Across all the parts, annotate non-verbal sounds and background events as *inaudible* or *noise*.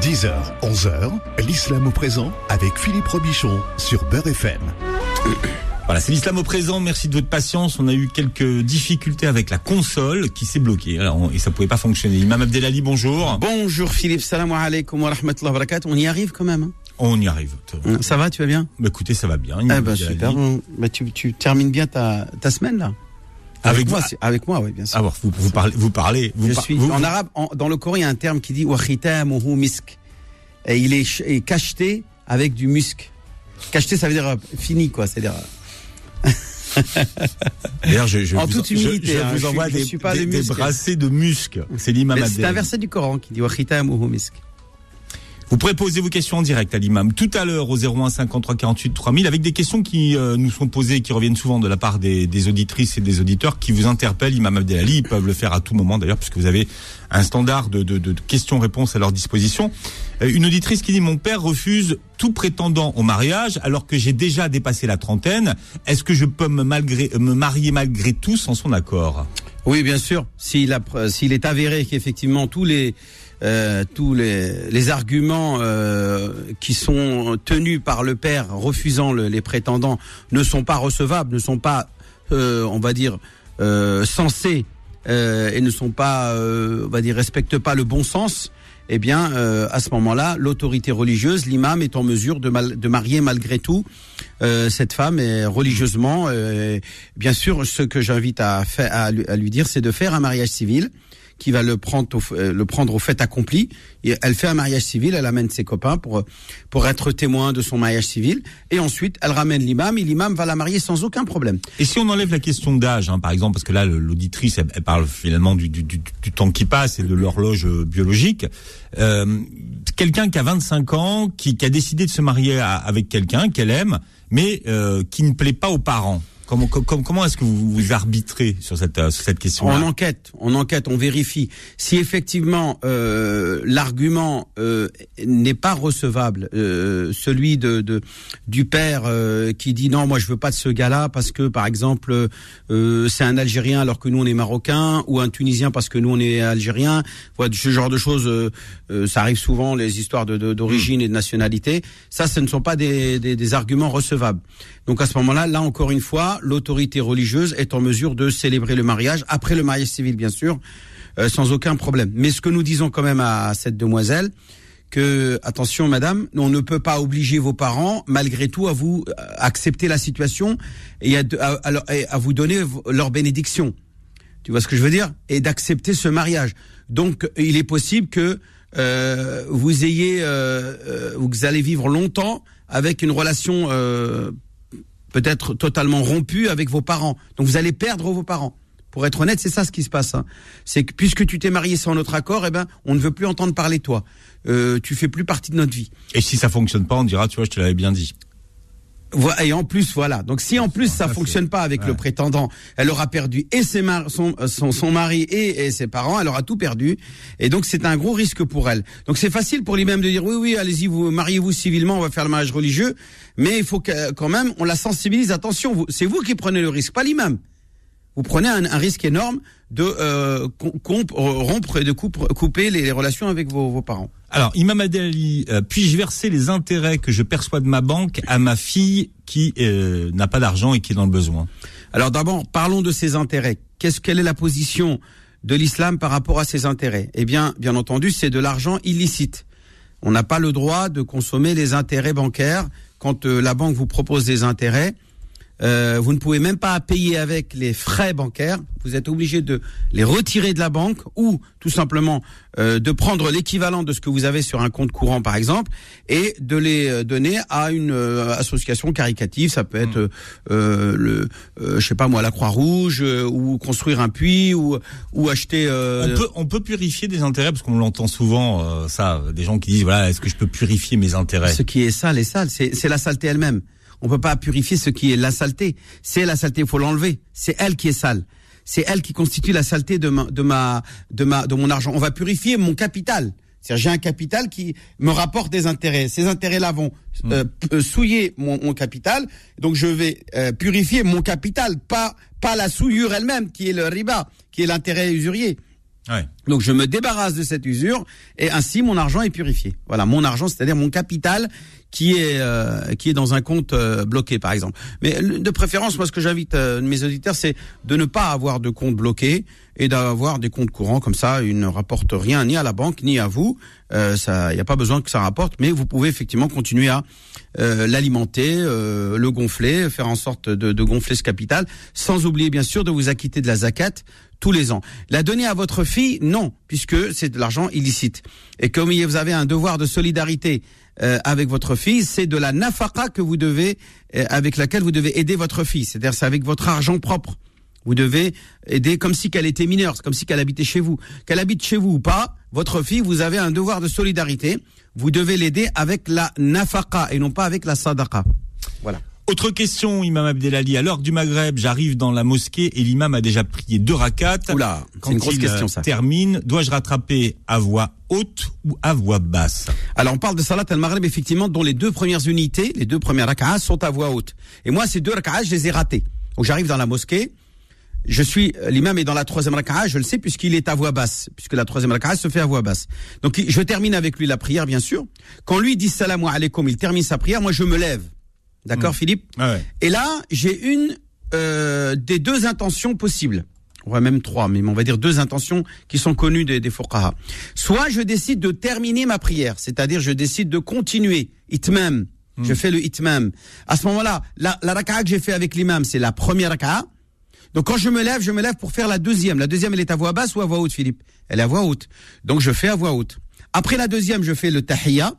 10h, 11h, l'islam au présent avec Philippe Robichon sur Beurre FM. Voilà, c'est l'islam au présent. Merci de votre patience. On a eu quelques difficultés avec la console qui s'est bloquée Alors, et ça pouvait pas fonctionner. Imam Abdelali, bonjour. Bonjour Philippe, salam alaikum wa rahmatullahi wa barakatuh. On y arrive quand même. hein On y arrive. ça va, tu vas bien Bah, écoutez, ça va bien. Eh ben, super. Bon, bah, tu, tu termines bien ta, ta semaine là Avec moi, vous- c'est- avec moi, oui, bien sûr. Ah, bon, vous, vous parlez, vous parlez, vous Je par- suis vous- en arabe. en- dans le Coran, il y a un terme qui dit wa khitamuhu misk. Et il est, est cacheté avec du musc. Cacheté, ça veut dire euh, fini, quoi. C'est-à-dire. euh, D'ailleurs, je, je En vous, toute je- humilité, je, hein, vous je envoie suis- je des, suis pas des, des brassées de musc. C'est l'imam C'est un verset du Coran qui dit wa khitamuhu misk. Vous pourrez poser vos questions en direct à l'imam tout à l'heure au 01 53 48 3000 avec des questions qui euh, nous sont posées et qui reviennent souvent de la part des, auditrices et des auditeurs qui vous interpellent. Imam Abdelali, ils peuvent le faire à tout moment d'ailleurs puisque vous avez un standard de, questions-réponses à leur disposition. Euh, une auditrice qui dit mon père refuse tout prétendant au mariage alors que j'ai déjà dépassé la trentaine. Est-ce que je peux me, marier malgré tout sans son accord? Oui, bien sûr. S'il est avéré qu'effectivement tous les euh, tous les, les arguments euh, qui sont tenus par le père refusant le- les prétendants ne sont pas recevables, ne sont pas, euh, on va dire, euh, sensés euh, et ne sont pas, euh, on va dire, respectent pas le bon sens. Eh bien, euh, à ce moment-là, l'autorité religieuse, l'imam, est en mesure de, mal- de marier malgré tout euh, cette femme et religieusement. euh, bien sûr, ce que j'invite à, à lui dire, c'est de faire un mariage civil qui va le prendre au, euh, le prendre au fait accompli. Elle fait un mariage civil, elle amène ses copains pour pour être témoin de son mariage civil, et ensuite elle ramène l'imam et l'imam va la marier sans aucun problème. Et si on enlève la question d'âge, hein, par exemple, parce que là, l'auditrice, elle, parle finalement du, du, du, temps qui passe et de l'horloge euh, biologique. Euh, quelqu'un qui a 25 ans, qui, qui a décidé de se marier avec quelqu'un qu'elle aime, mais euh, qui ne plaît pas aux parents. Comment, com- comment est-ce que vous, vous arbitrez sur cette, euh, sur cette On question-là enquête, on enquête, on vérifie. Si effectivement euh, l'argument euh, n'est pas recevable, euh, celui de, de du père euh, qui dit non, moi je veux pas de ce gars-là parce que par exemple euh, c'est un Algérien alors que nous on est Marocain ou un Tunisien parce que nous on est Algérien. Voilà, ce genre de choses, ça arrive souvent les histoires de- de- d'origine et de nationalité. Ça, ce ne sont pas des, des, des arguments recevables. Donc à ce moment-là, là encore une fois, l'autorité religieuse est en mesure de célébrer le mariage après le mariage civil, bien sûr, euh, sans aucun problème. Mais ce que nous disons quand même à cette demoiselle, que attention, madame, on ne peut pas obliger vos parents, malgré tout, à vous euh, accepter la situation et à, vous donner leur bénédiction. Tu vois ce que je veux dire? Et d'accepter ce mariage. Donc, il est possible que euh, vous ayez, vous allez vivre longtemps avec une relation peut-être totalement rompue avec vos parents. Donc, vous allez perdre vos parents. Pour être honnête, c'est ça ce qui se passe. hein. C'est que puisque tu t'es marié sans notre accord, eh ben, on ne veut plus entendre parler de toi. Euh, tu fais plus partie de notre vie. Et si ça fonctionne pas, on dira, tu vois, je te l'avais bien dit. Et en plus, voilà. Donc, si en plus ça ça, fonctionne pas avec le prétendant, elle aura perdu et ses mar- son, euh, son, son mari et, et ses parents. Elle aura tout perdu. Et donc, c'est un gros risque pour elle. Donc, c'est facile pour lui-même de dire oui, oui, allez-y, vous mariez-vous civilement, on va faire le mariage religieux. Mais il faut que, quand même, on la sensibilise. Attention, c'est vous qui prenez le risque, pas l'imam. Vous prenez un, un risque énorme de euh, rompre et de coupe- couper les, les relations avec vos, vos parents. Alors, Imam Adeli, euh, puis-je verser les intérêts que je perçois de ma banque à ma fille qui euh, n'a pas d'argent et qui est dans le besoin? Alors d'abord, parlons de ces intérêts. Qu'est-ce quelle est la position de l'islam par rapport à ces intérêts? Eh bien, bien entendu, c'est de l'argent illicite. On n'a pas le droit de consommer les intérêts bancaires quand euh, la banque vous propose des intérêts. Euh, vous ne pouvez même pas payer avec les frais bancaires. Vous êtes obligé de les retirer de la banque ou tout simplement euh, de prendre l'équivalent de ce que vous avez sur un compte courant, par exemple, et de les euh, donner à une euh, association caritative. Ça peut être, euh, le, euh, je sais pas moi, la Croix-Rouge, euh, ou construire un puits, ou ou acheter. euh, On peut, on peut purifier des intérêts parce qu'on l'entend souvent, euh, ça, des gens qui disent voilà, est-ce que je peux purifier mes intérêts? Ce qui est sale est sale, c'est c'est la saleté elle-même. On peut pas purifier ce qui est la saleté. C'est la saleté, il faut l'enlever. C'est elle qui est sale. C'est elle qui constitue la saleté de ma, de ma, de ma, de mon argent. On va purifier mon capital. C'est-à-dire, j'ai un capital qui me rapporte des intérêts. Ces intérêts-là vont euh, p- euh, souiller mon, mon capital. Donc, je vais euh, purifier mon capital, pas pas la souillure elle-même, qui est le riba, qui est l'intérêt usurier. Donc je me débarrasse de cette usure et ainsi mon argent est purifié. Voilà, mon argent, c'est-à-dire mon capital qui est euh, qui est dans un compte euh, bloqué par exemple. Mais de préférence, moi ce que j'invite euh, mes auditeurs, c'est de ne pas avoir de compte bloqué et d'avoir des comptes courants comme ça. Ils ne rapportent rien ni à la banque ni à vous. ça, il n'y a pas besoin que ça rapporte, mais vous pouvez effectivement continuer à l'alimenter, le gonfler, faire en sorte de, de gonfler ce capital, sans oublier bien sûr de vous acquitter de la zakat tous les ans. La donner à votre fille, non, puisque c'est de l'argent illicite. Et comme vous avez un devoir de solidarité euh, avec votre fille, c'est de la nafaka que vous devez, euh, avec laquelle vous devez aider votre fille. C'est-à-dire c'est avec votre argent propre. Vous devez aider comme si qu'elle était mineure, comme si qu'elle habitait chez vous. Qu'elle habite chez vous ou pas, votre fille, vous avez un devoir de solidarité. Vous devez l'aider avec la nafaka et non pas avec la sadaqa. Voilà. Autre question, Imam Abdelali. À l'heure du Maghreb, j'arrive dans la mosquée et l'imam a déjà prié deux rakats. Oula, c'est une grosse question ça. Termine. Dois-je rattraper à voix haute ou à voix basse Alors on parle de Salat al-Maghreb effectivement dont les deux premières unités, les deux premières rakats sont à voix haute. Et moi ces deux rakats, je les ai ratés. Donc j'arrive dans la mosquée, je suis l'imam est dans la troisième rak'a, je le sais puisqu'il est à voix basse, puisque la troisième rak'a se fait à voix basse. Donc je termine avec lui la prière bien sûr. Quand lui dit salam alaykoum, il termine sa prière, moi je me lève. D'accord, hmm. Philippe Et là, j'ai une euh, des deux intentions possibles. On va même trois, mais on va dire deux intentions qui sont connues des, des Soit je décide de terminer ma prière, c'est-à-dire je décide de continuer, itmam. Hmm. Je fais le itmam. À ce moment-là, la, la raka'a que j'ai fait avec l'imam, c'est la première raka'a. Donc quand je me lève, je me lève pour faire la deuxième. La deuxième, elle est à voix basse ou à voix haute, Philippe? Elle est à voix haute. Donc je fais à voix haute. Après la deuxième, je fais le tahiyya.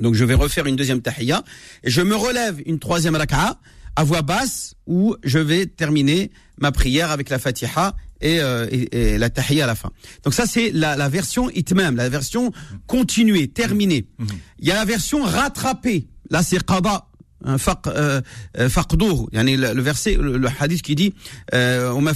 Donc je vais refaire une deuxième tahiyya et je me relève une troisième raka'a à voix basse où je vais terminer ma prière avec la fatiha et, euh, et, la tahiyya à la fin. Donc ça c'est la, la version itmam, la version continuée, terminée. Mhm. Il y a la version rattrapée. Là c'est qada un faq euh, le, verset le, hadith qui dit euh, euh,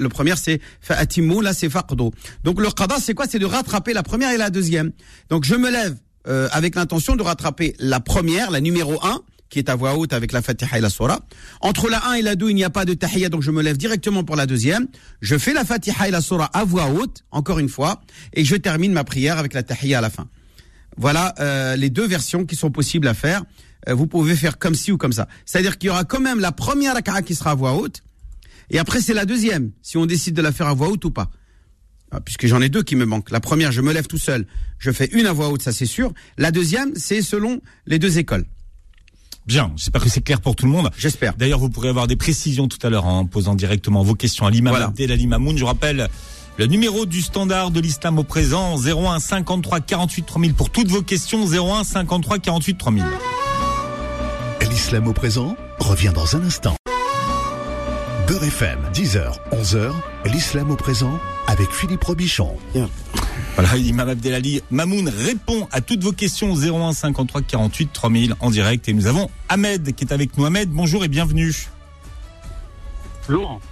le premier c'est fa'atimu là c'est faqdu donc le qada c'est quoi? C'est de rattraper la première et la deuxième donc je me lève euh, avec l'intention de rattraper la première la numéro 1 qui est à voix haute avec la Fatiha et la Surah. Entre la 1 et la 2, il n'y a pas de tahiyya, donc je me lève directement pour la deuxième. Je fais la Fatiha et la Surah à voix haute, encore une fois, et je termine ma prière avec la tahiyya à la fin. Voilà euh, les deux versions qui sont possibles à faire. Euh, vous pouvez faire comme ci ou comme ça. C'est-à-dire qu'il y aura quand même la première raka'a qui sera à voix haute, et après c'est la deuxième, si on décide de la faire à voix haute ou pas. Ah, puisque j'en ai deux qui me manquent. La première, je me lève tout seul, je fais une à voix haute, ça c'est sûr. La deuxième, c'est selon les deux écoles. Bien, j'espère que c'est clair pour tout le monde. J'espère. D'ailleurs, vous pourrez avoir des précisions tout à l'heure en posant directement vos questions à l'imam voilà. Mamoun. Je rappelle le numéro du standard de l'islam au présent, 01 53 48 3000 pour toutes vos questions, 01 53 48 3000. L'islam au présent revient dans un instant. Beurre FM, 10h, 11h, l'islam au présent avec Philippe Robichon. Voilà, Imam Abdelali Mamoun répond à toutes vos questions 01 53 48 3000 en direct et nous avons Ahmed qui est avec nous. Ahmed, bonjour et bienvenue. Bonjour.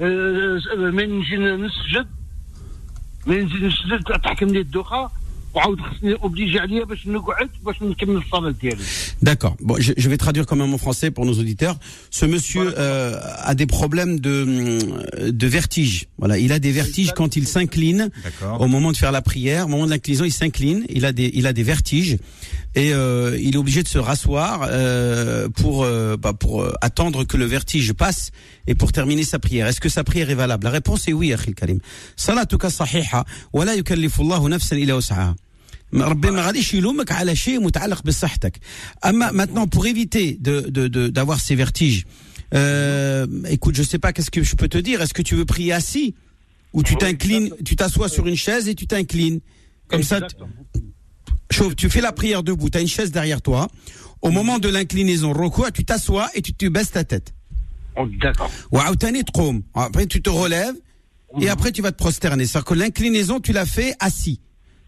من نجي نسجد من نجي نسجد تحكم لي الدوخة. D'accord. Bon, je, je, vais traduire quand même en français pour nos auditeurs. Ce monsieur euh, a des problèmes de, mm, de vertige. Voilà, il a des vertiges quand il s'incline au moment de faire la prière, au moment de l'inclinaison, il s'incline, il a des il a des vertiges et euh, il est obligé de se rasseoir euh, pour euh, bah, pour euh, attendre que le vertige passe et pour terminer sa prière. Est-ce que sa prière est valable? La réponse est oui, Akhil Karim. Maintenant, pour éviter de d'avoir de, ces vertiges, euh, écoute, je sais pas qu'est-ce que je peux te dire? Est-ce que tu veux prier assis? Ou tu t'inclines, tu t'assois sur une chaise et tu t'inclines comme ça Chauve, tu fais la prière debout, tu as une chaise derrière toi. Au moment de l'inclinaison, roko, tu t'assois et tu te baisses ta tête. Oh, d'accord. Après, tu te relèves et après tu vas te prosterner. C'est-à-dire que l'inclinaison, tu l'as fait assis.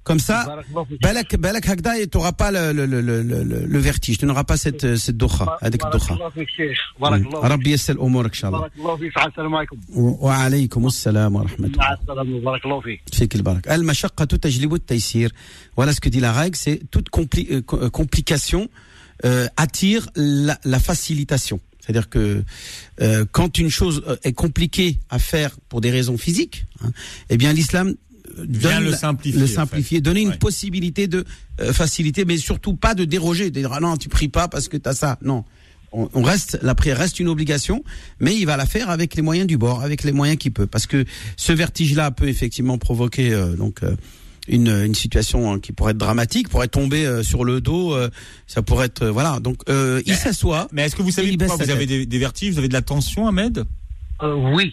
Comme ça, balak, balak Hagda, tu n'auras pas le, le, le, le, le vertige, tu n'auras pas cette, euh, cette doha, avec doha. Mm. Rabbi yassal umourak, inshallah. Wa alaykum assalam wa rahmatullah. Fik al-barak. Al-mashaqqa tajlibu al-taysir. Voilà ce que dit la règle, c'est toute compli euh, euh, complication euh, attire la, la facilitation. C'est-à-dire que euh, quand une chose est compliquée à faire pour des raisons physiques, hein, eh bien l'islam donne le simplifier, le en fait. simplifier, donner une Ouais. possibilité de euh, facilité, mais surtout pas de déroger, de dire ah non tu pries pas parce que tu as ça. Non, on, on reste la prière reste une obligation, mais il va la faire avec les moyens du bord, avec les moyens qu'il peut, parce que ce vertige-là peut effectivement provoquer euh, donc euh, une, une situation hein, qui pourrait être dramatique, pourrait tomber euh, sur le dos, euh, ça pourrait être euh, voilà. Donc euh, il s'assoit. Mais est-ce que vous savez pourquoi vous avez des, des vertiges, vous avez de la tension, Ahmed? Euh, oui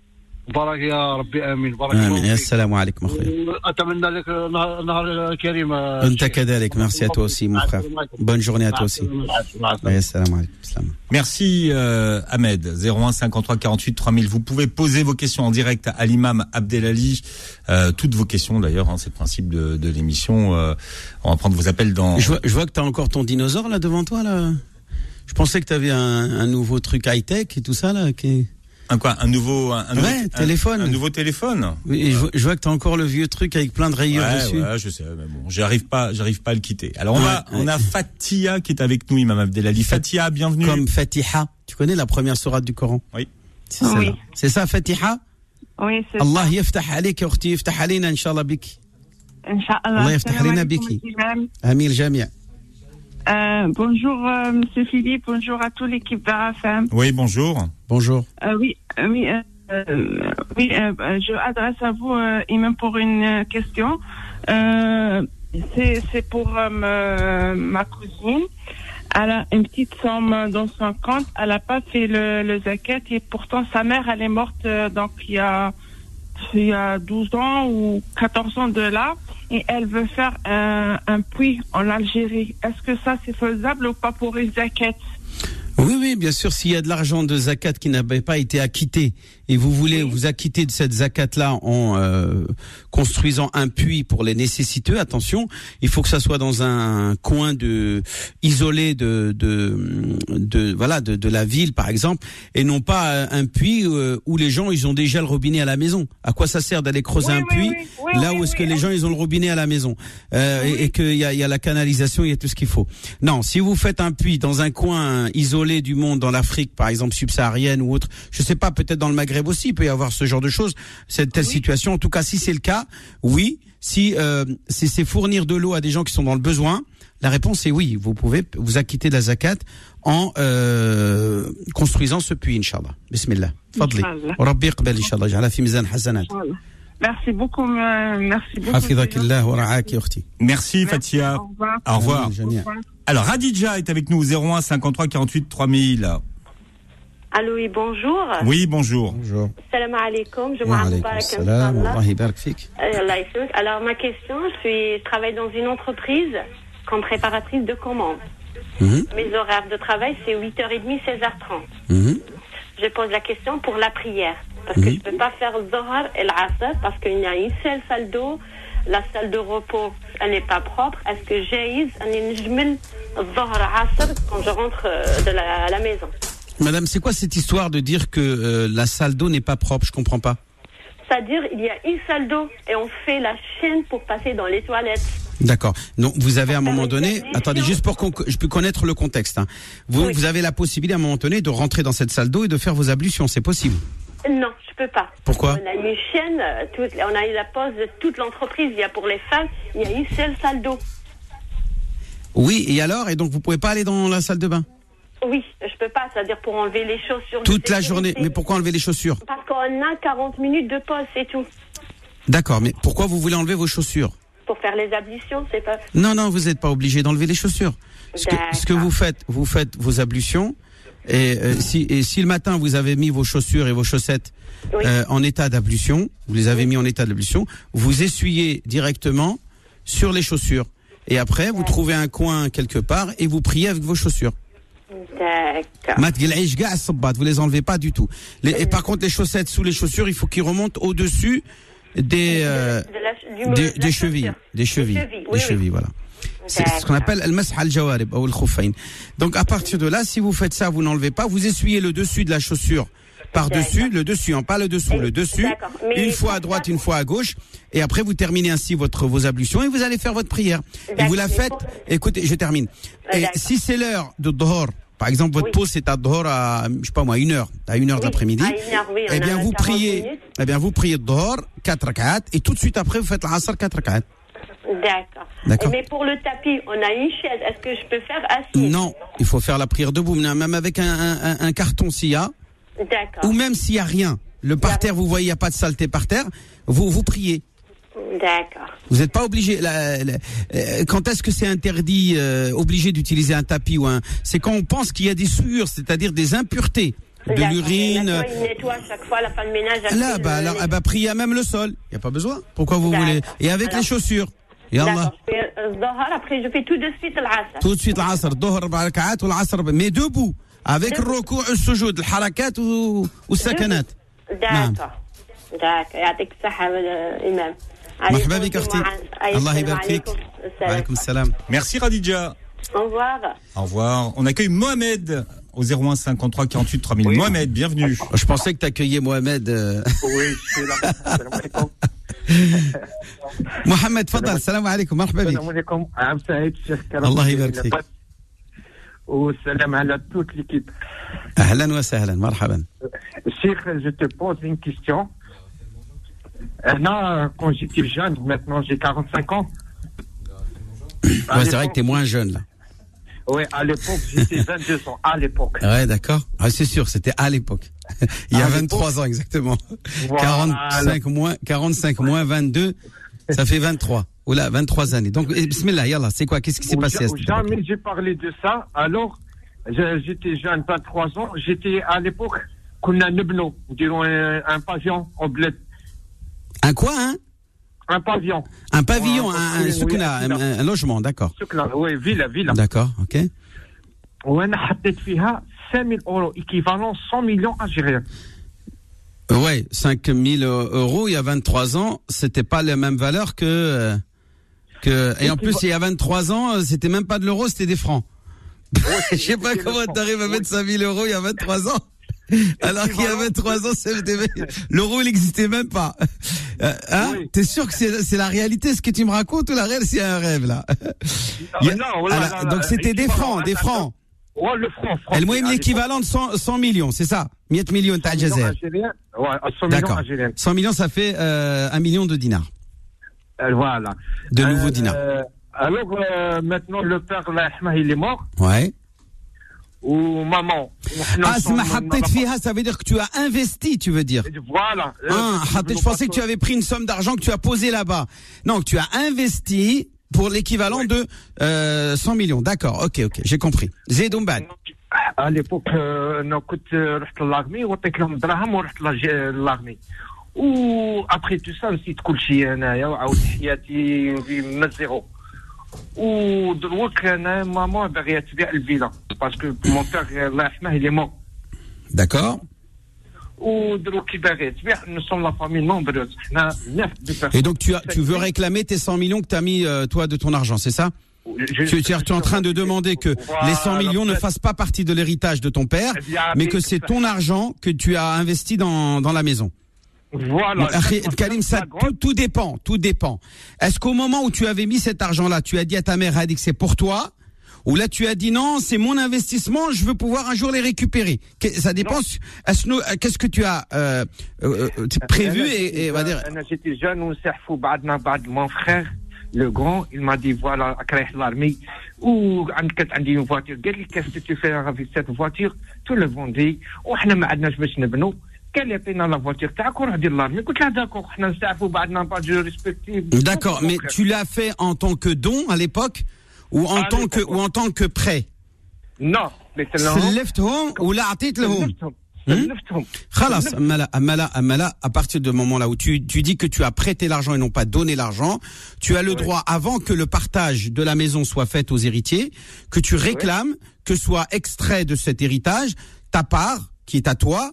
بارك يا ربي امين بارك الله آمين يا فيك. السلام عليكم أخوي اتمنى لك نهار نهار كريم أنت كذلك merci à toi aussi mon frère bonne journée à toi aussi يا السلام عليكم السلام Merci euh, Ahmed. 01 53 48 3000. Vous pouvez poser vos questions en direct à l'imam Abdelali. Euh, toutes vos questions d'ailleurs, hein, c'est le principe de, de l'émission. Euh, on va prendre vos appels dans... je vois, je vois que tu as encore ton dinosaure là devant toi là je pensais que tu avais un, un nouveau truc high-tech et tout ça là qui... un quoi Un nouveau, un, nouveau ouais, téléphone. Un, un, nouveau téléphone. Oui, et je, je, vois que tu as encore le vieux truc avec plein de rayures ouais, dessus. Ouais, je sais, mais bon, j'arrive pas, j'arrive pas à le quitter. Alors on a, on a Fatia qui est avec nous, Imam Abdelali. Fatia, bienvenue. Comme Fatiha. Tu connais la première sourate du Coran? Oui. C'est oui. ça. Fatiha? Oui, c'est Allah yaftah alik wa alina, inshallah bik. Inch'Allah. Allah yaftah alina biki. Amil jamia. Euh, bonjour euh, Monsieur Philippe, bonjour à toute l'équipe d'AFM. Oui, bonjour. Bonjour. Euh, oui, euh, oui, euh, oui je adresse à vous et même pour une question. c'est pour ma cousine. Elle a une petite somme dans son compte. Elle n'a pas fait le, le et pourtant sa mère, elle est morte donc il y a, il y a 12 ans ou 14 ans de là et elle veut faire un, un puits en Algérie. Est-ce que ça c'est faisable ou pas pour zakat Oui, oui, bien sûr, s'il y a de l'argent de zakat qui n'avait pas été acquitté et vous voulez vous acquitter de cette zakat-là en euh, construisant un puits pour les nécessiteux, attention, il faut que ça soit dans un coin de isolé de de, de voilà de, de la ville par exemple et non pas euh, un puits euh, où les gens ils ont déjà le robinet à la maison. À quoi ça sert d'aller creuser Oui, un puits oui, oui, là où est-ce que les gens ils ont le robinet à la maison? Euh, et, et qu'il y a, il y a la canalisation, il y a tout ce qu'il faut. Non, si vous faites un puits dans un coin isolé du monde, dans l'Afrique par exemple subsaharienne ou autre, je ne sais pas, peut-être dans le Maghreb aussi, il peut y avoir ce genre de choses, cette telle situation. En tout cas, si c'est le cas, oui. Euh, si c'est fournir de l'eau à des gens qui sont dans le besoin, la réponse est oui. Vous pouvez vous acquitter de la zakat en euh, construisant ce puits, Inch'Allah. Bismillah. Fadli. Rabbi yaqbal, Inch'Allah. Ja'ala mizan hasanat. Merci beaucoup, merci beaucoup. Merci, Fatia. Au revoir. Au revoir. Au revoir. Alors, Radija est avec nous 01 53 48 3000. Allô, oui, bonjour. Oui, bonjour. Bonjour. Salam alaikum, je m'appelle euh, Alors, ma question, je, travaille dans une entreprise comme préparatrice de commandes. Mes horaires de travail, c'est 8h30, 16h30. Je pose la question pour la prière. Parce que je ne peux pas faire Zohar et l'Asr parce qu'il y a une seule salle la salle de repos, elle n'est pas propre. Est-ce que j'ai quand je rentre euh, de la, à la maison? Madame, c'est quoi cette histoire de dire que euh, la salle d'eau n'est pas propre? Je comprends pas. C'est-à-dire, il y a une salle d'eau et on fait la chaîne pour passer dans les toilettes. D'accord. Donc vous avez à un moment donné, attendez juste pour qu'on je peux connaître le contexte. hein. Vous, Oui. vous avez la possibilité à un moment donné de rentrer dans cette salle d'eau et de faire vos ablutions, c'est possible. Non, je peux pas. Pourquoi On a une chaîne, euh, toute- on a eu la pause de toute l'entreprise. Il y a pour les femmes, il y a une seule salle d'eau. Oui, et alors Et donc vous pouvez pas aller dans la salle de bain? Oui, je peux pas, c'est-à-dire pour enlever les chaussures. toute la journée. Mais pourquoi enlever les chaussures? Parce qu'on a 40 minutes de pause, c'est tout. D'accord, mais pourquoi vous voulez enlever vos chaussures? Pour faire les ablutions, c'est pas. Non, non, vous n'êtes pas obligé d'enlever les chaussures. Ce que, ce que vous faites, vous faites vos ablutions Et, euh, si, et si le matin vous avez mis vos chaussures et vos chaussettes Oui. euh, en état d'ablution, vous les avez mis en état d'ablution, vous essuyez directement sur les chaussures. Et après, vous trouvez un coin quelque part et vous priez avec vos chaussures. D'accord. Vous les enlevez pas du tout. Les- et par contre, les chaussettes sous les chaussures, il faut qu'ils remontent au-dessus des, euh, De la- du- des, de la des chevilles. Des chevilles. Des oui. chevilles, voilà. C'est ce qu'on appelle al masah al jawarib ou al khuffayn. Donc à partir de là, si vous faites ça, vous n'enlevez pas, vous essuyez le dessus de la chaussure par dessus, le dessus, hein, pas le dessous, le dessus, une fois à droite, une fois à gauche, et après vous terminez ainsi votre vos ablutions et vous allez faire votre prière. Et vous la faites. Écoutez, je termine. Et si c'est l'heure de dhor, par exemple votre Oui. pause c'est à dhor à je sais pas moi une heure, à une heure Oui, de l'après-midi. oui, eh a bien vous 40 priez, eh bien vous priez dhor 4 rak'at et tout de suite après vous faites l'asr 4 rak'at. D'accord. Mais pour le tapis, on a une chaise. Est-ce que je peux faire assis Non, il faut faire la prière debout, même avec un, un- un- un carton s'il y a, D'accord. ou même s'il y a rien. Le parterre, vous voyez, il n'y a pas de saleté par terre, vous, vous priez. D'accord. Vous n'êtes pas obligé. la- la- euh, quand est-ce que c'est interdit, euh, obligé d'utiliser un tapis ou un C'est quand on pense qu'il y a des souillures, c'est-à-dire des impuretés, de l'urine. Maintenant, il nettoie chaque fois la de ménage. Là, bah, alors, ah bah, priez à même le sol. Il n'y a pas besoin. Pourquoi vous voulez? Et avec les chaussures Et Allah. D'accord. Je fais euh, Zohar, après je fais tout de suite l'Asr. Tout de suite l'asr, dohr barakaat ou l'asr, mais debout, avec le recours, le sujoud, le harakat ou ou sakanat. D'accord. D'accord. يعطيك الصحة euh, Imam. مرحبا بك اختي الله يبارك فيك Salam. وعليكم السلام Merci Radija. Au revoir. Au revoir. On accueille Mohamed au 01 53 48 3000. Mohamed, bienvenue. Je pensais que tu accueillais Mohamed. euh, Oui, je suis là. *laughs* Salam alaikum. Mohamed, تفضل السلام عليكم مرحبا Salam بك alaikum. عام سعيد الشيخ كرم الله يبارك فيك. والسلام على toute l'équipe. اهلا وسهلا مرحبا Cheikh, je te pose une question. Là, quand j'étais jeune, maintenant j'ai 45 ans. À Ouais, c'est vrai que l'époque- tu es moins jeune là. Oui, à l'époque, j'étais *laughs* 22 ans. À l'époque. Ouais, d'accord. Ah, c'est sûr, c'était à l'époque. Il y a À 23 ans exactement. Voilà. 45 moins 45 moins 22, ça fait 23. Oula, 23 années. Donc eh, bismillah, yallah, c'est quoi? Qu'est-ce qui s'est passé à époque Jamais j'ai parlé de ça. Alors, j'étais jeune, 23 ans. J'étais à l'époque, qu'on a Nebno, dirons un, un pavillon au bled. Un quoi hein? Un pavillon. Un pavillon, Ouais, un, un, oui, soukna, oui, un, un logement, d'accord. Soukna, Oui, villa, villa. D'accord, OK. وانا حطيت فيها 5000 اورو ايكيفالون 100 مليون algériens Ouais, 5000 euros il y a 23 ans, c'était pas la même valeur que euh, que et en plus il y a 23 ans, euh, c'était même pas de l'euro, c'était des francs. *laughs* Je sais pas c'était comment le franc. t'arrives à mettre 5000 euros il y a 23 ans. *laughs* Alors qu'il y a Équivalent. 23 ans, c'était- l'euro il n'existait même pas. Euh, hein Oui. T'es sûr que c'est la réalité ce que tu me racontes ou la réalité c'est un rêve là? A- non, voilà, Alors, là, là, Donc c'était des francs, des attends, francs. Ouais, le franc, franc. Elle moyenne l'équivalent de 100, 100 millions, c'est ça? 100 millions de l'époque, 100 millions Jazer. algériens. Ouais, 100 millions D'accord. algériens. 100 millions, ça fait euh, un million de dinars. Euh, Voilà. De nouveaux dinars. Euh, alors, euh, maintenant, le père, il est mort. Ouais ou maman. Ah, c'est ma fiha, ça veut dire que tu as investi, tu veux dire. Voilà. Ah, je pensais que tu avais pris une somme d'argent que tu as posée là-bas. Non, que tu as investi pour l'équivalent de euh, 100 millions. D'accord, ok, ok, j'ai compris. Zedoumbad. À l'époque, euh, écoute, euh, reste l'armée, ou avec l'homme draham, ou reste l'armée. Ou après tout ça, je suis de Kulchi, ou à Oushiati, même zéro. ودروك انا ماما باغيه تبيع الفيلا باسكو مون بيغ الله يرحمه اللي مون D'accord. ودروك كي باغيه تبيع نو سون لا فامي نومبروز حنا نيف دو Et donc tu as, tu veux réclamer tes 100 millions que tu as mis euh, toi de ton argent, c'est ça tu, tu, tu es en train de demander que les 100 millions ne fassent pas partie de l'héritage de ton père, mais que c'est ton argent que tu as investi dans, dans la maison. Voilà. Bon, Akhi, Karim, ça, tout, tout dépend, tout dépend. Est-ce qu'au moment où tu avais mis cet argent-là, tu as dit à ta mère, Hadik, c'est pour toi ou là tu as dit non, c'est mon investissement, je veux pouvoir un jour les récupérer. Que- Ça dépend. Est-ce que- Qu'est-ce que tu as euh, euh, euh, prévu أنا et, et on va dire انا جيتي جون ونسحفوا بعدنا بعد مون فخير لو غران il m'a dit voilà راك رايح لارمي وعندك كانت عندي اون فواتير قال لي كيف tu fais في سيت فواتير تو لو فوندي وحنا ما عندناش باش نبنوا قال لي عطينا لا فواتير تاعك وروح دير لارمي قلت له داكور حنا نسحفوا بعدنا بعد جو ريسبكتيف D'accord, mais tu l'as fait en tant que don à l'époque ou en À tant que l'époque, ou en tant que prêt Non, قلت لهم سلفتهم ولا عطيت لهم سلفتهم Hmm? سلفتهم Khalas, Amala, Amala, Amala, à partir du moment là où tu, tu dis que tu as prêté l'argent et non pas donné l'argent, tu as le droit, avant que le partage de la maison soit fait aux héritiers, que tu réclames que soit extrait de cet héritage ta part, qui est à toi,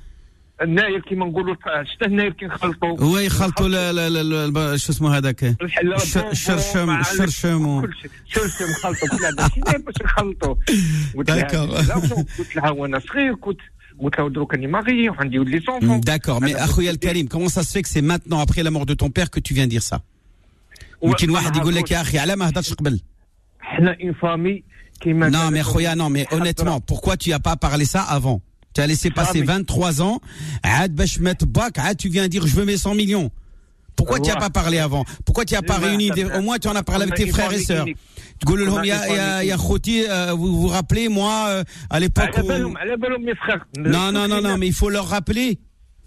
الناير كيما نقولوا شتا الناير كي نخلطوا هو يخلطوا لا لا لا لا شو اسمه هذاك الحلا الش- بونبون الشرشم مع الشرشم و- كل شيء شرشم خلطوا قلت لها ماشي ناير باش نخلطوا قلت لها D'accord. لا، قلت لها وانا صغير كنت قلت لها دروك راني ماغي وعندي ولي زونفون D'accord, mais أنا Akhoya قلت Karim, comment ça se fait que c'est maintenant après la mort de ton père que tu viens dire ça يمكن واحد يقول لك يا اخي على ما هدرتش قبل حنا اون فامي كيما Non, كانت mais Khoya, non, mais honnêtement, pourquoi tu as pas parlé ça avant Tu as laissé passer 23 ans. Ah, tu viens dire je veux mes 100 millions. Pourquoi tu n'y as pas parlé avant? Pourquoi tu n'y as pas réuni. Au moins tu en as parlé avec tes frères et sœurs. Euh, euh, vous vous rappelez, moi, euh, à l'époque. Non, non, non, non, mais il faut leur rappeler.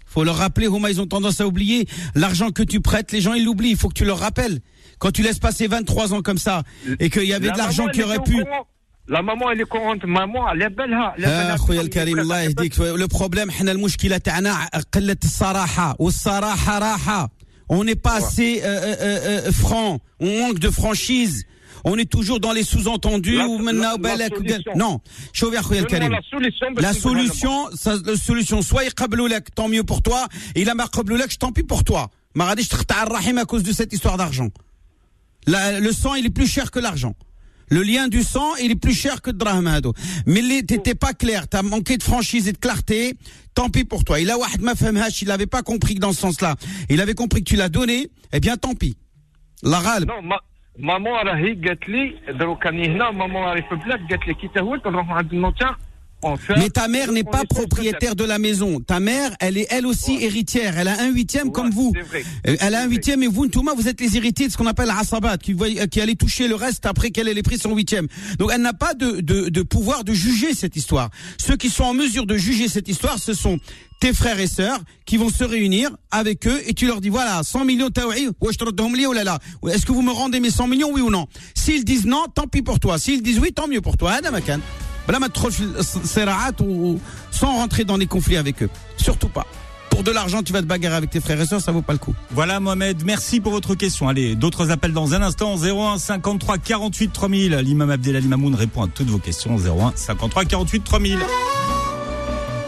Il faut leur rappeler, Houma, ils ont tendance à oublier. L'argent que tu prêtes, les gens, ils l'oublient. Il faut que tu leur rappelles. Quand tu laisses passer 23 ans comme ça et qu'il y avait de l'argent qui aurait pu. لا ماما اللي كونت ماما على بالها على آه، بالها اخويا الكريم الله يهديك لو بروبليم حنا المشكله تاعنا قله الصراحه والصراحه راحه on n'est pas assez euh, euh, euh, franc on manque de franchise on est toujours dans les sous-entendus La- ou منا la- وبالك la solution. non شوف يا اخويا الكريم لا سوليسيون La solution, ça, la solution, soit يقبلوا لك, tant mieux pour toi, et là, ما قبلوا لك, tant pis pour toi. ما غاديش تقطع الرحم à cause de cette histoire d'argent. La- Le sang, il est plus cher que l'argent. Le lien du sang, il est plus cher que le draham هادو. Mais les- t'étais pas clair, t'as manqué de franchise et de clarté, tant pis pour toi. Il a واحد ما فهمهاش, il avait pas compris que dans ce sens-là. Il avait compris que tu l'as donné, eh bien tant pis. La غالب. نو ما ماما راهي قالت لي دروك راني هنا ماما راهي في البلاد قالت لي كي تهوت نروح عند النوتار Mais ta mère n'est pas propriétaire de la maison. Ta mère, elle est elle aussi héritière. Elle a un huitième comme vous. Elle a un huitième et vous, Ntouma, vous êtes les héritiers de ce qu'on appelle Asabat, qui, euh, qui allait toucher le reste après qu'elle ait pris son huitième. Donc elle n'a pas de, de, pouvoir de juger cette histoire. Ceux qui sont en mesure de juger cette histoire, ce sont tes frères et sœurs qui vont se réunir avec eux et tu leur dis voilà 100 millions taoui ou oh est-ce que vous me rendez mes 100 millions oui ou non? S'ils disent non tant pis pour toi s'ils disent oui tant mieux pour toi Adam sans rentrer dans les conflits avec eux. Surtout pas. Pour de l'argent, tu vas te bagarrer avec tes frères et sœurs, ça vaut pas le coup. Voilà Mohamed, merci pour votre question. Allez, d'autres appels dans un instant. 01 53 48 3000. L'imam Abdelali Mamoun répond à toutes vos questions. 01 53 48 3000.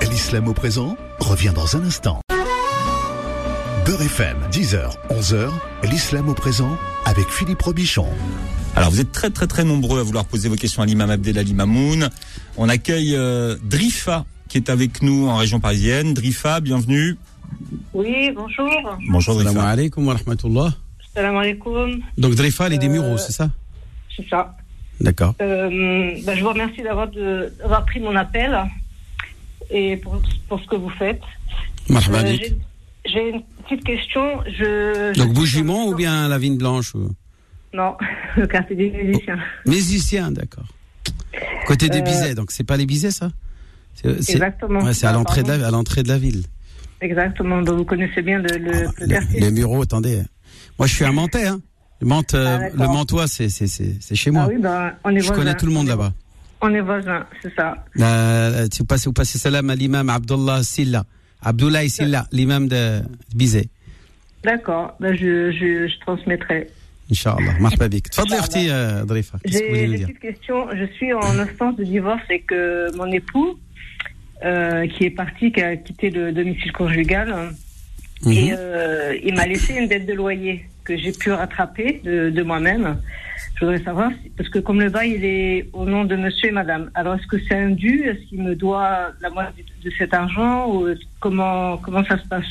L'islam au présent revient dans un instant. Beurre FM, 10h, 11h, l'islam au présent avec Philippe Robichon. Alors vous êtes très très très nombreux à vouloir poser vos questions à l'imam Abdelali Mamoun. On accueille euh, Drifa qui est avec nous en région parisienne. Drifa, bienvenue. Oui, bonjour. Bonjour Salam Drifa. alaikum wa rahmatullah Salam alaikum. donc Drifa les des Mureaux c'est ça C'est ça. d'accord Euh, ben, je vous remercie d'avoir de- d'avoir pris mon appel et pour, pour ce que vous faites. Euh, j'ai- J'ai une petite question. Je, je donc suis Bougimont ou bien la vigne blanche ou... Non, *laughs* le quartier des musiciens. musicien d'accord côté des Euh, Bizets donc c'est pas les Bizets ça? C'est c'est- Exactement. ouais, c'est à l'entrée de la à l'entrée de la ville Exactement. Donc vous connaissez bien le, le, le les, quartier. les Mureaux attendez moi je suis un Mentais hein Mantes, euh, Ah, d'accord. le Mantois c'est c'est c'est c'est chez moi Ah oui, ben, on est je voisins. connais tout le monde là-bas On est voisins, c'est ça. Euh, vous passez salam à l'imam Abdullah Silla. Abdoulaye Silla, l'imam de Bizet. D'accord. Ben, je, je, je transmettrai. Inch'Allah. Marhaba bik. Tfadli Drifa. J'ai une petite question. Je suis en instance de divorce et que mon époux, euh, qui est parti, qui a quitté le domicile conjugal, et, euh, il m'a laissé une dette de loyer que j'ai pu rattraper de moi-même. Je voudrais savoir, parce que comme le bail, il est au nom de monsieur et madame, alors est-ce que c'est un dû? Est-ce qu'il me doit la moitié de cet argent? Ou comment, comment ça se passe?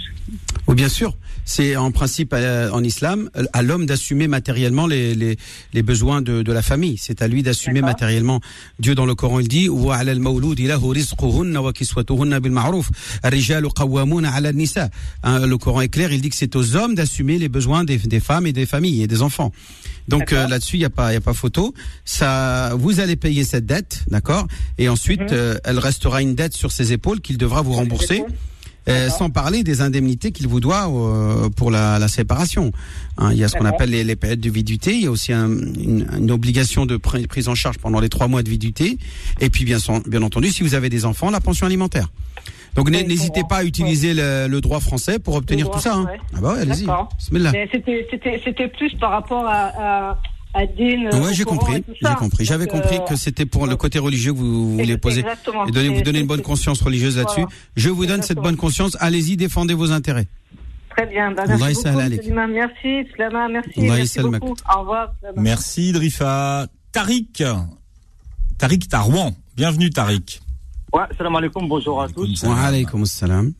Oui, bien sûr. C'est en principe euh, en islam à l'homme d'assumer matériellement les, les, les besoins de, de la famille. C'est à lui d'assumer matériellement. Dieu dans le Coran il dit. Hein, Le Coran est clair, il dit que c'est aux hommes d'assumer les besoins des, des femmes et des familles et des enfants. Donc euh, là-dessus, il y a pas, il y a pas photo. Ça, vous allez payer cette dette, d'accord? Et ensuite, euh, elle restera une dette sur ses épaules qu'il devra vous rembourser. Euh, sans parler des indemnités qu'il vous doit euh, pour la, la séparation. Hein, il y a ce qu'on appelle les, les périodes de viduité. Il y a aussi un- une, une obligation de pr- prise en charge pendant les trois mois de viduité. Et puis, bien, bien entendu, si vous avez des enfants, la pension alimentaire. Donc, Oui, n'hésitez pas à utiliser le, le droit français pour obtenir droit tout ça. hein. Ah bah ouais, allez-y. C'était, plus par rapport à, à, à euh, Ouais, j'ai compris. J'ai compris. J'avais compris euh, que c'était pour le côté religieux que vous, vous voulez poser exactement. et donner, vous donner une bonne conscience religieuse là-dessus. Voilà. Je vous donne cette bonne conscience. Allez-y, défendez vos intérêts. Très bien. Bah, merci beaucoup. Merci, Slama. Merci. Merci yasalmak. beaucoup. Au revoir. Slama. Merci Drifa. Tariq. Tariq Tarouan. Bienvenue Tariq. Ouais, salam alaikum, bonjour à tous. Wa alaykum assalam.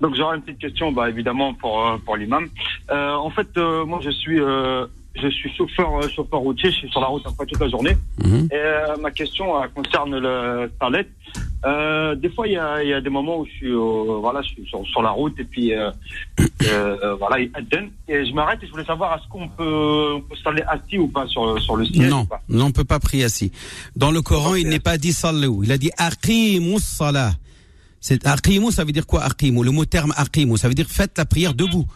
Donc j'aurais une petite question, bah, évidemment pour euh, pour l'imam. Euh, en fait, euh, moi je suis euh, je suis chauffeur euh, chauffeur routier, je suis sur la route un peu toute la journée. Mhm. Et euh, ma question euh, concerne le Starlet. Euh, des fois, il y a, il y a des moments où je suis voilà, je suis sur, sur la route et puis *coughs* voilà, et je m'arrête et je voulais savoir est-ce qu'on peut peut s'installer assis ou pas sur le sur le siège Non, pas non, on peut pas prier assis. Dans le Coran, il n'est pas dit sallu. Il a dit aqimus salah. C'est aqimu, ça veut dire quoi aqimu? Le mot terme aqimu, ça veut dire faites la prière debout.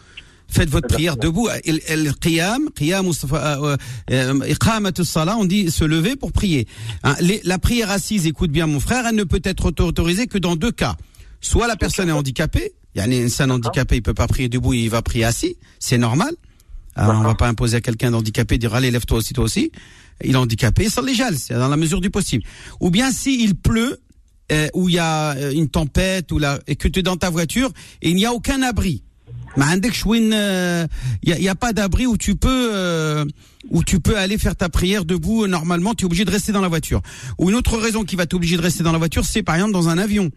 Faites votre prière debout. El- qiyam, qiyam, euh, euh, salah, on dit se lever pour prier. Hein, la prière assise, écoute bien mon frère, elle ne peut être auto- autorisée que dans deux cas. Soit la personne est handicapée, il y a un insaninsan handicapé, il peut pas prier debout, il va prier assis, c'est normal. Alors, on va pas imposer à quelqu'un d'handicapé dire allez lève-toi aussi toi aussi. Il est handicapé, ça les gèle, c'est dans la mesure du possible. Ou bien si il pleut, euh, ou il y a euh, une tempête, ou là, et que tu es dans ta voiture et il n'y a aucun abri. Mais عندك شوين, euh, Il y a, il y a pas d'abri où tu peux euh, où tu peux aller faire ta prière debout. euh, Normalement, tu es obligé de rester dans la voiture. Ou une autre raison qui va t'obliger de rester dans la voiture, c'est par exemple dans un avion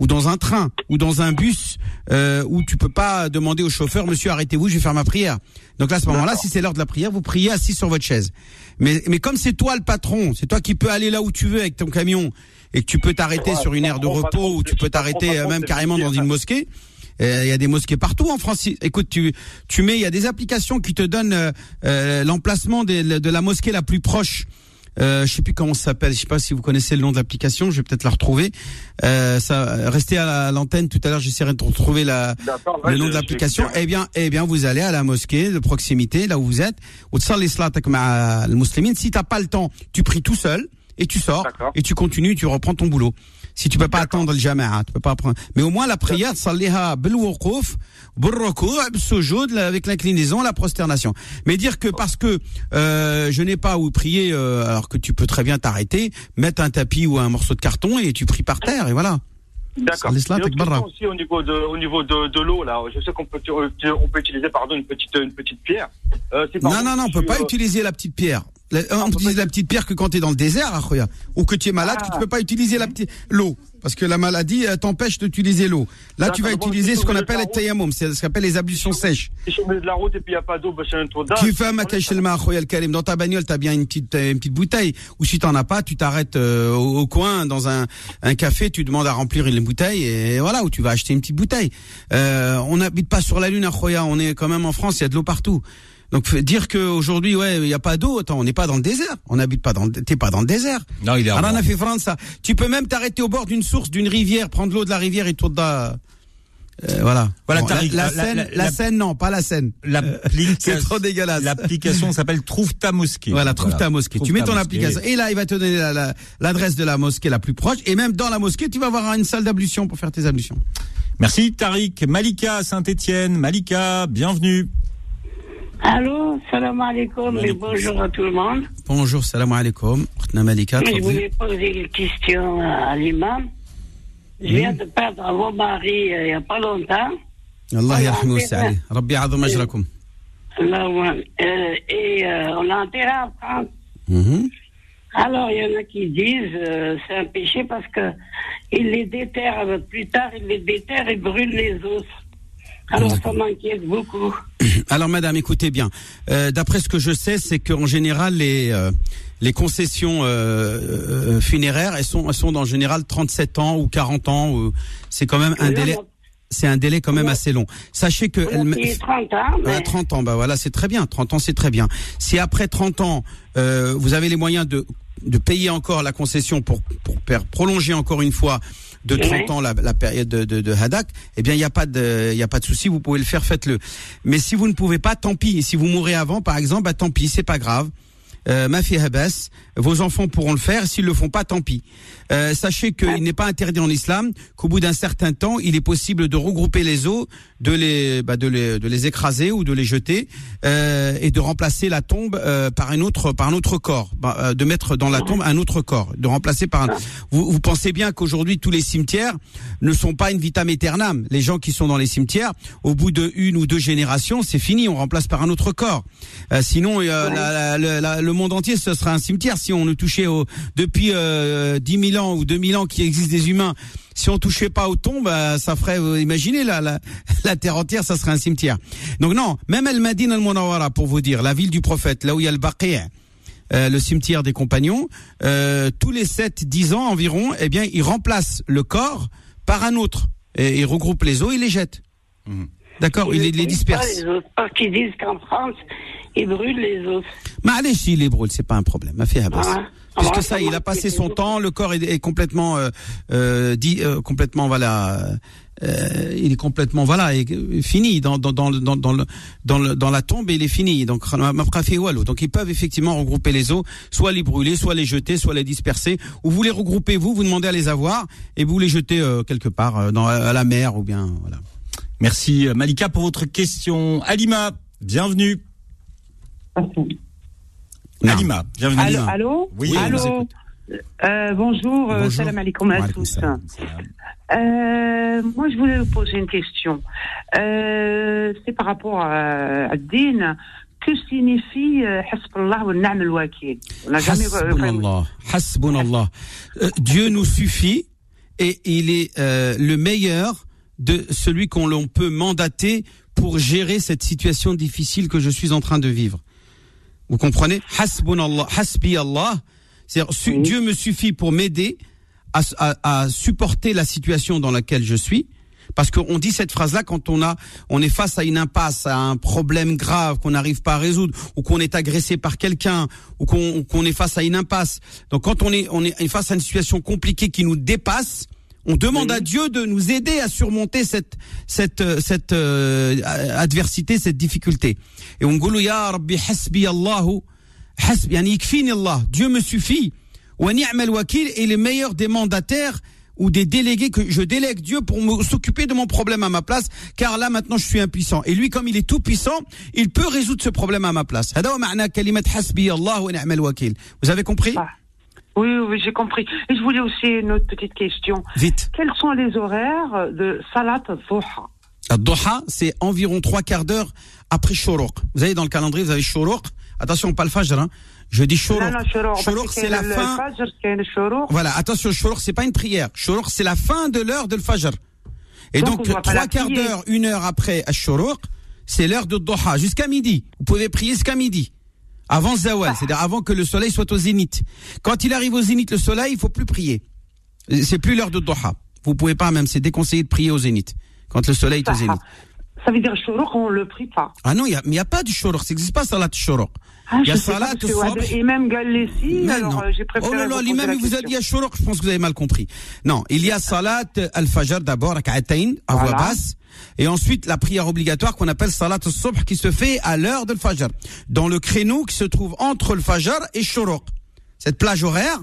ou dans un train ou dans un bus euh, où tu peux pas demander au chauffeur monsieur arrêtez-vous je vais faire ma prière donc là à ce moment-là si c'est l'heure de la prière vous priez assis sur votre chaise mais mais comme c'est toi le patron c'est toi qui peux aller là où tu veux avec ton camion et que tu peux t'arrêter Ouais, sur une aire de patron, repos patron, ou tu peux patron, t'arrêter euh, patron, même c'est carrément dans bien. une mosquée euh, il y a des mosquées partout en France. Écoute, tu, tu mets, il y a des applications qui te donnent euh, euh l'emplacement de, la mosquée la plus proche. Euh, je sais plus comment ça s'appelle. Je sais pas si vous connaissez le nom de l'application. Je vais peut-être la retrouver. Euh, ça, restez à l'antenne tout à l'heure. J'essaierai de retrouver la, le nom de l'application. Eh bien, eh bien, vous allez à la mosquée de proximité, là où vous êtes. Si t'as pas le temps, tu pries tout seul et tu sors et tu continues, tu reprends ton boulot. Si tu peux pas attendre le jama'a, hein, tu peux pas apprendre. Mais au moins la prière, salliha bil wuquf, avec l'inclinaison, la prosternation. Mais dire que parce que euh, je n'ai pas où prier euh, alors que tu peux très bien t'arrêter, mettre un tapis ou un morceau de carton et tu pries par terre et voilà. D'accord. Aussi au niveau de, au niveau de, de l'eau là. Je sais qu'on peut, on peut utiliser pardon une petite, une petite pierre. Euh, Non, non, non, on peut tu, pas euh, utiliser la petite pierre. La- on peut utilise la petite pierre que quand tu es dans le désert, Akhoya, ou que tu es malade, Ah. que tu peux pas utiliser la petite l'eau, parce que la maladie euh, t'empêche d'utiliser l'eau. Là, tu vas utiliser ce qu'on appelle le le tayammum, c'est ce qu'on appelle les ablutions sèches. Si je milieu de la route et puis il n'y a pas d'eau, bah, c'est un d'âge. Tu fais un el karim. Dans ta bagnole, t'as bien une petite euh, une petite bouteille. Ou si t'en as pas, tu t'arrêtes euh, au, au coin dans un un café, tu demandes à remplir une bouteille et voilà où tu vas acheter une petite bouteille. Euh, on n'habite pas sur la lune, Akhoya. On est quand même en France, il y a de l'eau partout. Donc dire que aujourd'hui ouais il y a pas d'eau, attends on n'est pas dans le désert, on n'habite pas dans le- t'es pas dans le désert. Non, il est Alors, on a fait France ça. Tu peux même t'arrêter au bord d'une source, d'une rivière, prendre l'eau de la rivière et tout da. Euh, voilà. Voilà, Bon, la, Tariq, la la- la- Seine, la- la la- Seine, non, pas la Seine. L'application- *laughs* C'est trop dégueulasse. L'application s'appelle Trouve ta mosquée. Voilà, trouve ta mosquée. Trouve tu mets ton mosquée. application et là il va te donner la- la- l'adresse de la mosquée la plus proche et même dans la mosquée tu vas avoir une salle d'ablution pour faire tes ablutions. Merci Tariq. Malika Saint-Étienne. Malika, bienvenue. Allô, salam alaikum et bonjour à tout le monde. Bonjour, salam alaikum. Je voulais poser une question à l'imam. Je viens de perdre mon mari euh, il n'y a pas longtemps. Allah yarhamou sa'ali. Rabbi azam ajrakum. Euh, et euh, on a intérêt à prendre. Mhm. Alors, il y en a qui disent euh, c'est un péché parce que les déterre. euh, Plus tard, il les déterre et brûle les os. Alors, ça m'inquiète beaucoup. *laughs* Alors, madame, écoutez bien. Euh, D'après ce que je sais, c'est qu'en général, les, euh, les concessions euh, euh, funéraires, elles sont, elles sont en général 37 ans ou 40 ans. ou- C'est quand même un délai. C'est un délai quand même assez long. Sachez que elle me- payé 30 ans, mais Ouais, 30 ans, bah voilà, c'est très bien. 30 ans, c'est très bien. Si après 30 ans, euh, vous avez les moyens de, de payer encore la concession pour, pour per- prolonger encore une fois de 30 Ouais. ans la, la période de, de, de Hadak, eh bien, il n'y a pas de, il y a pas de souci, vous pouvez le faire, faites-le. Mais si vous ne pouvez pas, tant pis. Si vous mourrez avant, par exemple, bah tant pis, c'est pas grave. Euh, ma fille Habas, vos enfants pourront le faire. S'ils le font pas, tant pis. Euh, sachez qu'il n'est pas interdit en islam qu'au bout d'un certain temps, il est possible de regrouper les os, de les, bah, de les, de les écraser ou de les jeter euh, et de remplacer la tombe euh, par un autre, par un autre corps, Bah, euh, de mettre dans la tombe un autre corps, de remplacer par un. Vous, vous pensez bien qu'aujourd'hui tous les cimetières ne sont pas une vitam aeternam. Les gens qui sont dans les cimetières, au bout de une ou deux générations, c'est fini, on remplace par un autre corps. Euh, sinon, euh, la- la- le monde entier, ce serait un cimetière si on ne touchait au, depuis euh, 10 000 ans ou 2000 ans qui existent des humains. Si on touchait pas aux tombes, euh, ça ferait, vous imaginez la, la, *laughs* la terre entière, ça serait un cimetière. Donc non, même El Madine Al Munawara, pour vous dire, la ville du prophète, là où il y a le Baqi', euh, le cimetière des compagnons, euh, tous les 7-10 ans environ, eh bien, ils remplacent le corps par un autre. Et ils regroupent les os et les jettent. D'accord, ils les, les dispersent. pas les parce qu'ils disent qu'en France, ils brûlent les os. Mais allez, si il est brûle, c'est pas un problème. Ma fille Abbas. Ah, Parce ah, que ça, il a passé son temps, le corps est, est complètement, euh, euh, dit, euh, complètement, voilà, euh, il est complètement, voilà, est, euh, fini dans dans dans dans dans, le, dans, le, dans la tombe, et il est fini. Donc, donc ils peuvent effectivement regrouper les os, soit les brûler, soit les jeter, soit les disperser, ou vous les regroupez vous, vous demandez à les avoir, et vous les jetez euh, quelque part euh, dans à la mer ou bien, voilà. Merci Malika pour votre question. Alima, bienvenue. Alima, bienvenue. Allô, allô Oui, allô. Euh, bonjour, euh, Bonjour. salam alaikum à tous. Euh, moi, je voulais vous poser une question. Euh, c'est par rapport à, à Din. Que signifie Hasbunallah wa ni'mal wakil? On n'a jamais. euh, Hasbunallah. Hasbunallah. Dieu nous suffit et il est le meilleur de celui qu'on peut mandater pour gérer cette situation difficile que je suis en train de vivre. Vous comprenez? Hasbi Allah. C'est-à-dire, Dieu me suffit pour m'aider à, à- à supporter la situation dans laquelle je suis. Parce qu'on dit cette phrase-là quand on a, on est face à une impasse, à un problème grave qu'on n'arrive pas à résoudre, ou qu'on est agressé par quelqu'un, ou qu'on ou qu'on est face à une impasse. Donc quand on est, on est face à une situation compliquée qui nous dépasse, on demande à Dieu de nous aider à surmonter cette cette euh, cette euh, adversité, cette difficulté. Et on dit ya Rabbi hasbi Allah, hasbi yani ikfini Allah. Dieu me suffit. Wa ni'mal wakil est le meilleur des mandataires ou des délégués que je délègue Dieu pour s'occuper de mon problème à ma place car là maintenant je suis impuissant et lui comme il est tout puissant il peut résoudre ce problème à ma place vous avez compris? Ah. Oui, oui, j'ai compris. Et je voulais aussi une autre petite question. Vite. Quels sont les horaires de Salat al-Dhuha Al-Duha, c'est environ trois quarts d'heure après Shoroq. Vous avez dans le calendrier, vous avez Shoroq. Attention, pas le Fajr. Hein. Je dis Shoroq. Shoroq, c'est la le- fin. Fajr. Voilà, attention, Shoroq, c'est pas une prière. Shoroq, c'est la fin de l'heure de Fajr. Et Donc, trois quarts d'heure, une heure après Shoroq, c'est l'heure de Duha, jusqu'à midi. Vous pouvez prier jusqu'à midi. Avant Zawal, c'est-à-dire avant que le soleil soit au zénith. Quand il arrive au zénith, le soleil, il faut plus prier. C'est plus l'heure de Duha. Vous pouvez pas même, c'est déconseillé de prier au zénith. Quand le soleil est au zénith. Ça veut dire Shoroq, on le prie pas. Ah non, il n'y a, pas du shoroq, ça n'existe pas salat shoroq. Ah, Il y a salat. Wad- Imam Galessi, alors euh, j'ai préféré Oh là là, l'imam il vous a dit shoroq, je pense que vous avez mal compris. Non, il y a salat al-fajr d'abord, rak'atayn, à voix basse. Et ensuite, la prière obligatoire qu'on appelle salat al-subh qui se fait à l'heure de fajr. Dans le créneau qui se trouve entre le fajr et shoroq. Cette plage horaire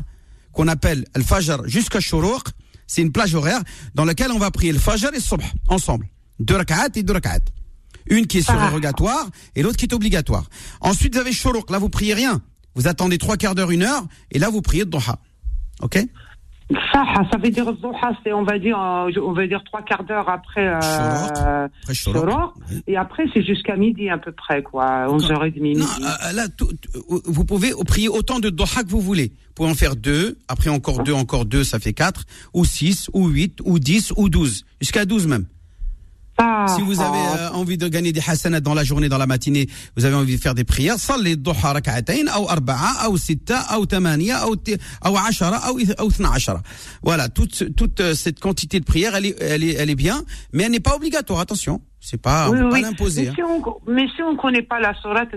qu'on appelle al-fajr jusqu'à shoroq, c'est une plage horaire dans laquelle on va prier le fajr et le subh ensemble. Deux rak'at et deux rak'at. Une qui est surrogatoire et l'autre qui est obligatoire. Ensuite, vous avez shoroq. Là, vous priez rien. Vous attendez trois quarts d'heure, une heure, et là, vous priez le duha. Ok? Ça, ça veut dire Zoha, c'est on va dire euh, on va dire trois quarts d'heure après euh, Après et après c'est jusqu'à midi à peu près quoi, 11h30 midi. Non, euh, là, tout- vous pouvez prier autant de doha que vous voulez. Vous pouvez en faire deux, après encore deux, encore deux, ça fait quatre, ou six, ou huit, ou dix, ou douze, jusqu'à douze même. Ah, si vous avez ah. euh, envie de gagner des hasanats dans la journée, dans la matinée, vous avez envie de faire des prières, salli dhuha rak'atayn ou arba'a ou sitta ou tamaniya ou ou ashara ou ashara. Voilà, toute toute euh, cette quantité de prières, elle est elle est elle est bien, mais elle n'est pas obligatoire, attention. C'est pas, pas l'imposer. Mais, hein. si on, mais si on connaît pas la sourate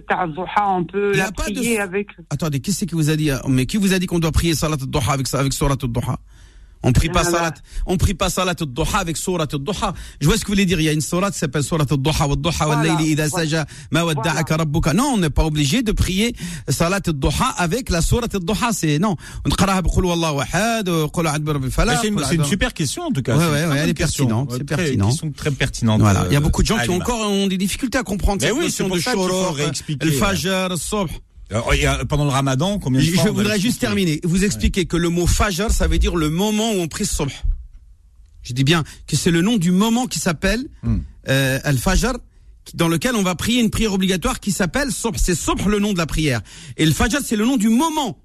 on peut la prier de... avec. Attendez, qu'est-ce qui vous a dit euh, Mais qui vous a dit qu'on doit prier salat al-Duha avec avec sourate al-Duha on prie pas salat, on prie pas salat al-duha avec surat al-duha. Je vois ce que vous voulez dire. Il y a une surat qui s'appelle surat al-duha wa duha wa layli idha saja ma wadda'aka rabbuka. Non, on n'est pas obligé de prier salat al-duha avec la surat al-duha. C'est non. On qaraha bi qul wallahu ahad, qul a'udhu bi rabbil Mais falaq. C'est une, super question en tout cas. Ouais, ouais, ouais, elle est pertinente, c'est pertinent. Question très pertinente. Voilà, il y a euh, beaucoup de gens qui ont encore ont des difficultés à comprendre cette oui, notion de ça qu'il faut ouais. a- pendant le ramadan, combien de Je fois va voudrais juste terminer. Vous expliquer que le mot fajr, ça veut dire le moment où on prie subh. Je dis bien que c'est le nom du moment qui s'appelle Hmm. euh, al-fajr, dans lequel on va prier une prière obligatoire qui s'appelle subh. C'est subh le nom de la prière. Et le fajr, c'est le nom du moment.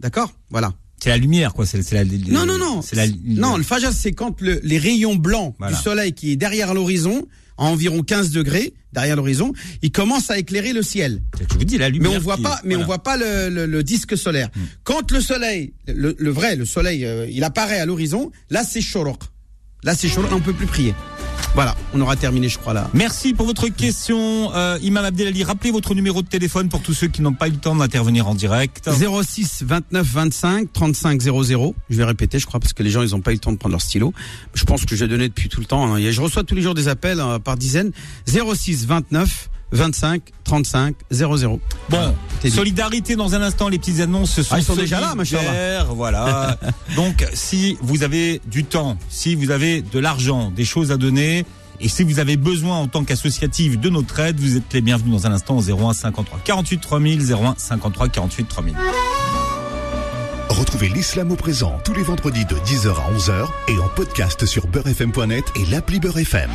D'accord? Voilà. C'est la lumière, quoi. C'est la. Non, non, non. C'est la. Non, le fajr, c'est quand le- les rayons blancs Voilà. du soleil qui est derrière l'horizon, à environ 15 degrés derrière l'horizon, il commence à éclairer le ciel. Je vous dis la Mais lumière. on voit pas, mais voilà. on voit pas le, le- le disque solaire. Quand le soleil, le, le vrai, le soleil, euh, il apparaît à l'horizon, là c'est shoroq. Là c'est shoroq, on peut plus prier. Voilà, on aura terminé, je crois là. Merci pour votre question, euh, Imam Abdelali. Rappelez votre numéro de téléphone pour tous ceux qui n'ont pas eu le temps d'intervenir en direct. 06 29 25 35 00. Je vais répéter, je crois, parce que les gens ils ont pas eu le temps de prendre leur stylo. Je pense que j'ai donné depuis tout le temps. hein. Et Je reçois tous les jours des appels euh, par dizaines. 06 29 25 35 00. Bon, solidarité dans un instant, les petites annonces ce sont Ah, ils sont déjà là, solidaires, machallah. Voilà. *laughs* Donc, si vous avez du temps, si vous avez de l'argent, des choses à donner, et si vous avez besoin en tant qu'associative de notre aide, vous êtes les bienvenus dans un instant au 01 53 48 3000, 01 53 48 3000. Retrouvez l'islam au présent tous les vendredis de 10h à 11h et en podcast sur beurrefm.net et l'appli Beurre FM.